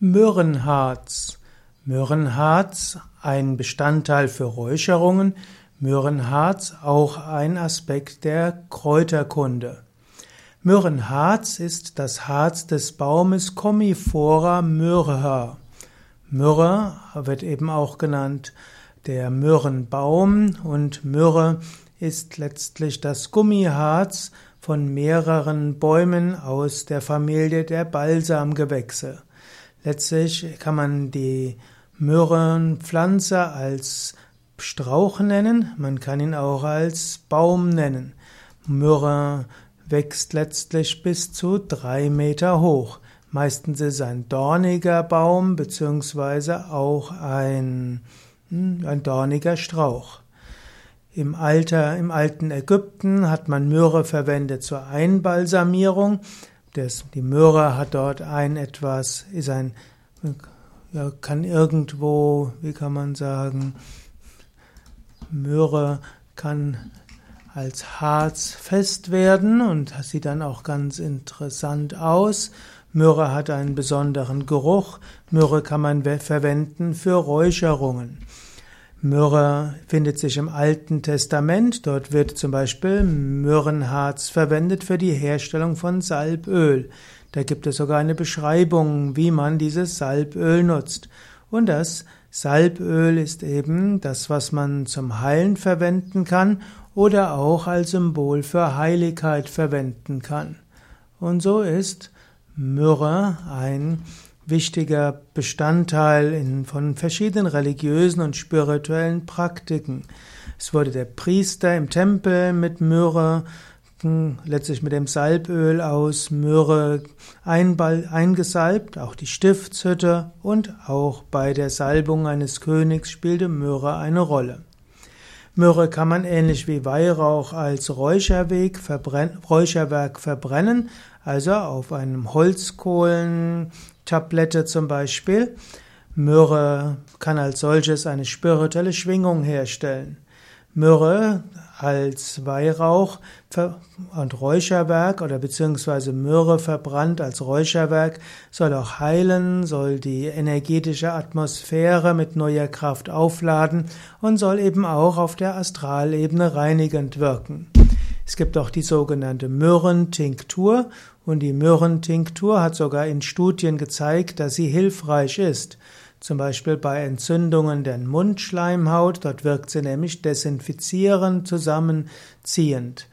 Myrrhenharz. Myrrhenharz ein Bestandteil für Räucherungen, Myrrhenharz auch ein Aspekt der Kräuterkunde. Myrrhenharz ist das Harz des Baumes Commiphora myrrha. Myrrhe wird eben auch genannt der Myrrhenbaum und Myrrhe ist letztlich das Gummiharz von mehreren Bäumen aus der Familie der Balsamgewächse. Letztlich kann man die Myrrhenpflanze als Strauch nennen, man kann ihn auch als Baum nennen. Myrrhe wächst letztlich bis zu drei Meter hoch. Meistens ist es ein dorniger Baum beziehungsweise auch ein, hm, ein dorniger Strauch. Im Alter, im alten Ägypten hat man Myrrhe verwendet zur Einbalsamierung. Das, die Möhre hat dort ein etwas, ist ein, ja, kann irgendwo, wie kann man sagen, Möhre kann als Harz fest werden und sieht dann auch ganz interessant aus. Myrrhe hat einen besonderen Geruch. Myrrhe kann man verwenden für Räucherungen. Myrrhe findet sich im Alten Testament. Dort wird zum Beispiel Myrrhenharz verwendet für die Herstellung von Salböl. Da gibt es sogar eine Beschreibung, wie man dieses Salböl nutzt. Und das Salböl ist eben das, was man zum Heilen verwenden kann oder auch als Symbol für Heiligkeit verwenden kann. Und so ist Myrrhe ein wichtiger Bestandteil in, von verschiedenen religiösen und spirituellen Praktiken. Es wurde der Priester im Tempel mit Myrrhe, hm, letztlich mit dem Salböl aus Myrrhe eingesalbt, auch die Stiftshütte und auch bei der Salbung eines Königs spielte Myrrhe eine Rolle. Myrrhe kann man ähnlich wie Weihrauch als Räucherwerk verbrennen, also auf einem Holzkohlentablette zum Beispiel. Myrrhe kann als solches eine spirituelle Schwingung herstellen. Myrrhe als Weihrauch und Räucherwerk oder beziehungsweise Myrrhe verbrannt als Räucherwerk soll auch heilen, soll die energetische Atmosphäre mit neuer Kraft aufladen und soll eben auch auf der Astralebene reinigend wirken. Es gibt auch die sogenannte Myrrhentinktur und die Myrrhentinktur hat sogar in Studien gezeigt, dass sie hilfreich ist. Zum Beispiel bei Entzündungen der Mundschleimhaut, dort wirkt sie nämlich desinfizierend, zusammenziehend.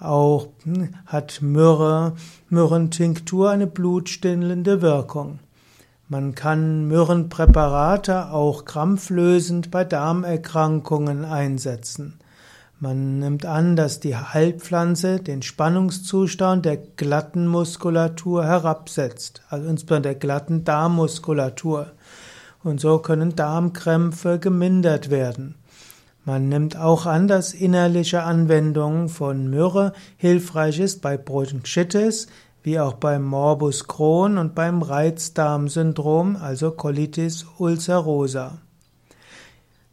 Auch hm, hat Myrrhe, Myrrhentinktur eine blutstillende Wirkung. Man kann Myrrhenpräparate auch krampflösend bei Darmerkrankungen einsetzen. Man nimmt an, dass die Heilpflanze den Spannungszustand der glatten Muskulatur herabsetzt, also insbesondere der glatten Darmmuskulatur und so können Darmkrämpfe gemindert werden. Man nimmt auch an, dass innerliche Anwendung von Myrrhe hilfreich ist bei Bronchitis, wie auch beim Morbus Crohn und beim Reizdarmsyndrom, also Colitis ulcerosa.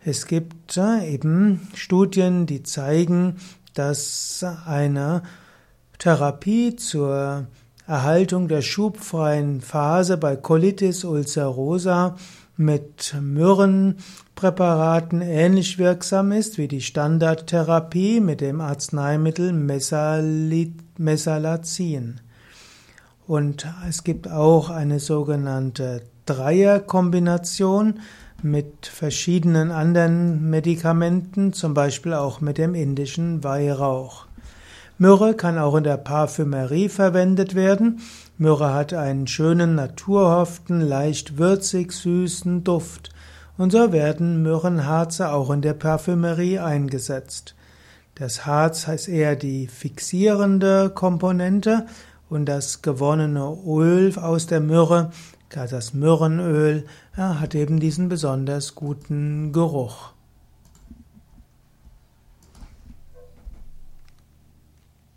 Es gibt eben Studien, die zeigen, dass eine Therapie zur Erhaltung der schubfreien Phase bei Colitis ulcerosa mit Myrrhenpräparaten ähnlich wirksam ist wie die Standardtherapie mit dem Arzneimittel Mesalazin. Und es gibt auch eine sogenannte Dreierkombination mit verschiedenen anderen Medikamenten, zum Beispiel auch mit dem indischen Weihrauch. Myrrhe kann auch in der Parfümerie verwendet werden. Myrrhe hat einen schönen, naturhaften, leicht würzig süßen Duft. Und so werden Myrrhenharze auch in der Parfümerie eingesetzt. Das Harz heißt eher die fixierende Komponente und das gewonnene Öl aus der Myrrhe, das Myrrhenöl, ja, hat eben diesen besonders guten Geruch.